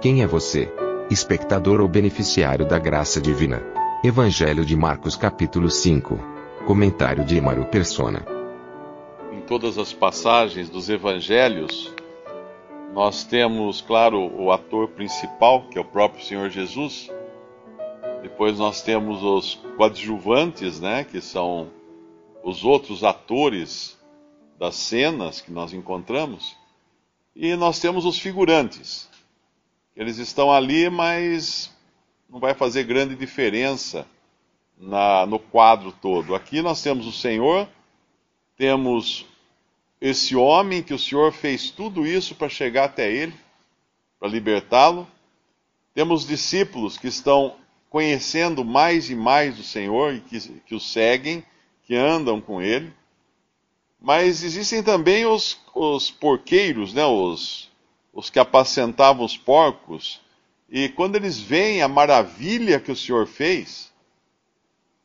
Quem é você? Espectador ou beneficiário da graça divina? Evangelho de Marcos capítulo 5. Comentário de Emaro Persona. Em todas as passagens dos evangelhos, nós temos, claro, o ator principal, que é o próprio Senhor Jesus. Depois nós temos os coadjuvantes, né, que são os outros atores das cenas que nós encontramos. E nós temos os figurantes. Eles estão ali, mas não vai fazer grande diferença na, no quadro todo. Aqui nós temos o Senhor, temos esse homem que o Senhor fez tudo isso para chegar até ele, para libertá-lo. Temos discípulos que estão conhecendo mais e mais o Senhor e que, que o seguem, que andam com ele. Mas existem também os, os porqueiros, né, os, os que apacentavam os porcos, e quando eles veem a maravilha que o Senhor fez,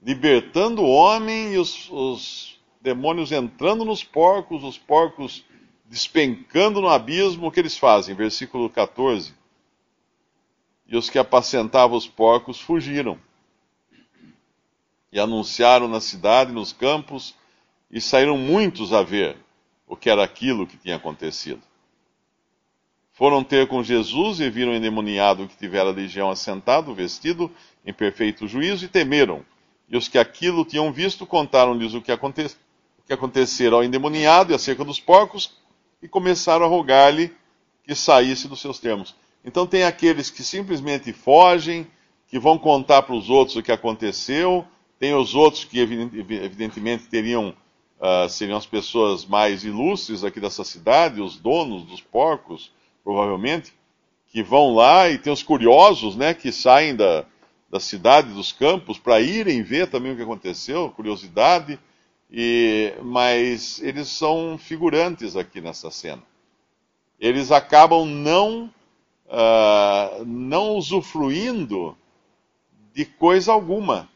libertando o homem e os, os demônios entrando nos porcos, os porcos despencando no abismo, o que eles fazem? Versículo 14. E os que apacentavam os porcos fugiram e anunciaram na cidade, nos campos, e saíram muitos a ver o que era aquilo que tinha acontecido. Foram ter com Jesus e viram o endemoniado que tivera a legião assentado, vestido em perfeito juízo, e temeram. E os que aquilo tinham visto contaram-lhes o que, aconte... o que acontecera ao endemoniado e acerca dos porcos, e começaram a rogar-lhe que saísse dos seus termos. Então tem aqueles que simplesmente fogem, que vão contar para os outros o que aconteceu, tem os outros que evidentemente teriam uh, seriam as pessoas mais ilustres aqui dessa cidade, os donos dos porcos, provavelmente, que vão lá e tem os curiosos, né, que saem da, da cidade, dos campos, para irem ver também o que aconteceu, curiosidade, e, mas eles são figurantes aqui nessa cena. Eles acabam não, uh, não usufruindo de coisa alguma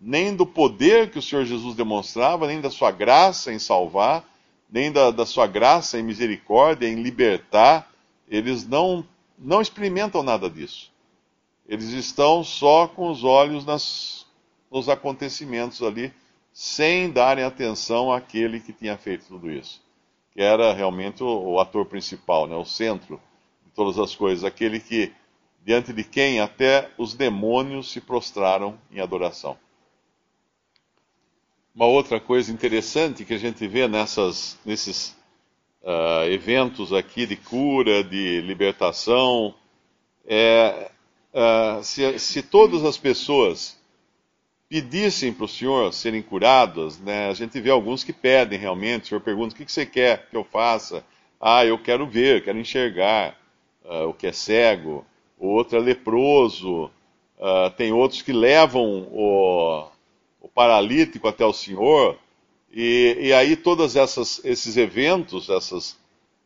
nem do poder que o Senhor Jesus demonstrava, nem da sua graça em salvar, nem da, da sua graça em misericórdia, em libertar. Eles não, não experimentam nada disso. Eles estão só com os olhos nas, nos acontecimentos ali, sem darem atenção àquele que tinha feito tudo isso. Que era realmente o, o ator principal, né, o centro de todas as coisas, aquele que, diante de quem até os demônios se prostraram em adoração. Uma outra coisa interessante que a gente vê nessas, nesses uh, eventos aqui de cura, de libertação, é uh, se, se, todas as pessoas pedissem para o Senhor serem curadas, né, a gente vê alguns que pedem realmente, o Senhor pergunta, o que, que você quer que eu faça? Ah, eu quero ver, quero enxergar, uh, o que é cego, o outro é leproso, tem outros que levam o o paralítico até o Senhor, e, e aí todos esses eventos, essas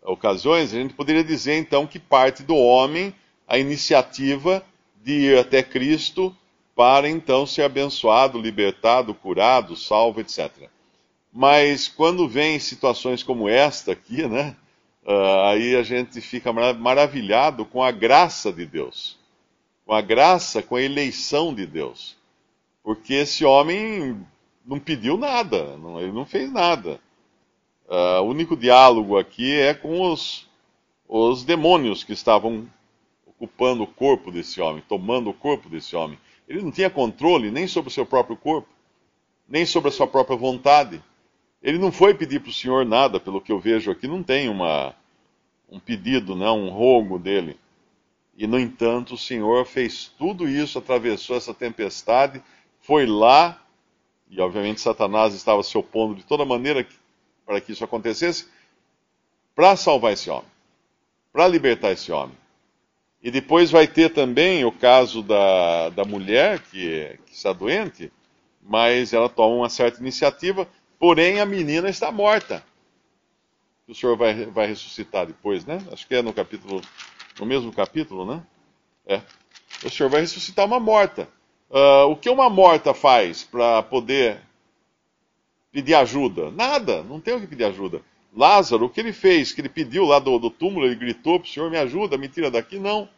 ocasiões, a gente poderia dizer então que parte do homem a iniciativa de ir até Cristo para então ser abençoado, libertado, curado, salvo, etc. Mas quando vem situações como esta aqui, né, uh, aí a gente fica maravilhado com a graça de Deus, com a graça, com a eleição de Deus. Porque esse homem não pediu nada, não, ele não fez nada. Uh, o único diálogo aqui é com os, os demônios que estavam ocupando o corpo desse homem, tomando o corpo desse homem. Ele não tinha controle nem sobre o seu próprio corpo, nem sobre a sua própria vontade. Ele não foi pedir para o Senhor nada, pelo que eu vejo aqui, não tem uma, um pedido, né, um rogo dele. E, no entanto, o Senhor fez tudo isso, atravessou essa tempestade foi lá, e obviamente Satanás estava se opondo de toda maneira para que isso acontecesse, para salvar esse homem. para libertar esse homem. E depois vai ter também o caso da, da mulher que, que está doente, mas ela toma uma certa iniciativa, porém a menina está morta. O Senhor vai, vai ressuscitar depois, né? Acho que é no capítulo, no mesmo capítulo, né? É. O Senhor vai ressuscitar uma morta. Uh, o que uma morta faz para poder pedir ajuda? Nada, não tem o que pedir ajuda. Lázaro, o que ele fez? Que ele pediu lá do, do túmulo, ele gritou para o Senhor: me ajuda, me tira daqui? Não.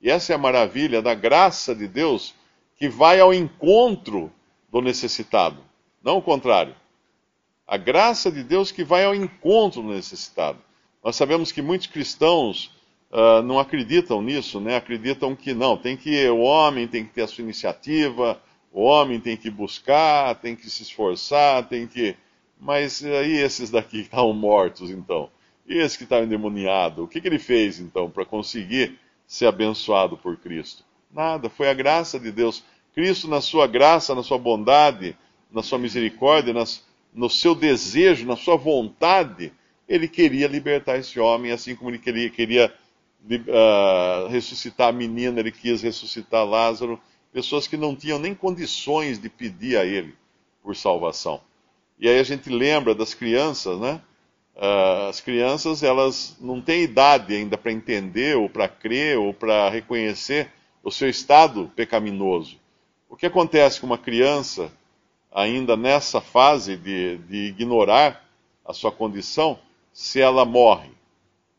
E essa é a maravilha da graça de Deus que vai ao encontro do necessitado, não o contrário. A graça de Deus que vai ao encontro do necessitado. Nós sabemos que muitos cristãos uh, não acreditam nisso, né? Acreditam que não, tem que o homem tem que ter a sua iniciativa, o homem tem que buscar, tem que se esforçar, tem que. Mas aí esses daqui que estavam mortos, então? E esse que estava endemoniado? O que, que ele fez, então, para conseguir ser abençoado por Cristo? Nada, foi a graça de Deus. Cristo, na sua graça, na sua bondade, na sua misericórdia, nas, no seu desejo, na sua vontade, ele queria libertar esse homem, assim como ele queria, queria uh, ressuscitar a menina, ele quis ressuscitar Lázaro, pessoas que não tinham nem condições de pedir a ele por salvação. E aí a gente lembra das crianças, né? Uh, as crianças, elas não têm idade ainda para entender, ou para crer, ou para reconhecer o seu estado pecaminoso. O que acontece com uma criança, ainda nessa fase de, de ignorar a sua condição, se ela morre?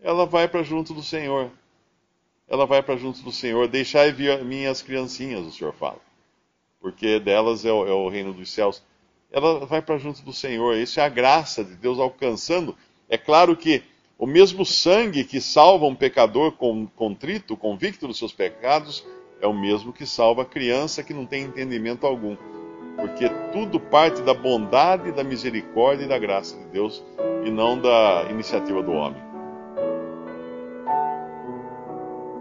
Ela vai para junto do Senhor. Ela vai para junto do Senhor. Deixai vir minhas criancinhas, o Senhor fala. Porque delas é o, é o reino dos céus. Ela vai para junto do Senhor. Isso é a graça de Deus alcançando. É claro que o mesmo sangue que salva um pecador contrito, convicto dos seus pecados, é o mesmo que salva a criança que não tem entendimento algum. Porque tudo parte da bondade, da misericórdia e da graça de Deus e não da iniciativa do homem.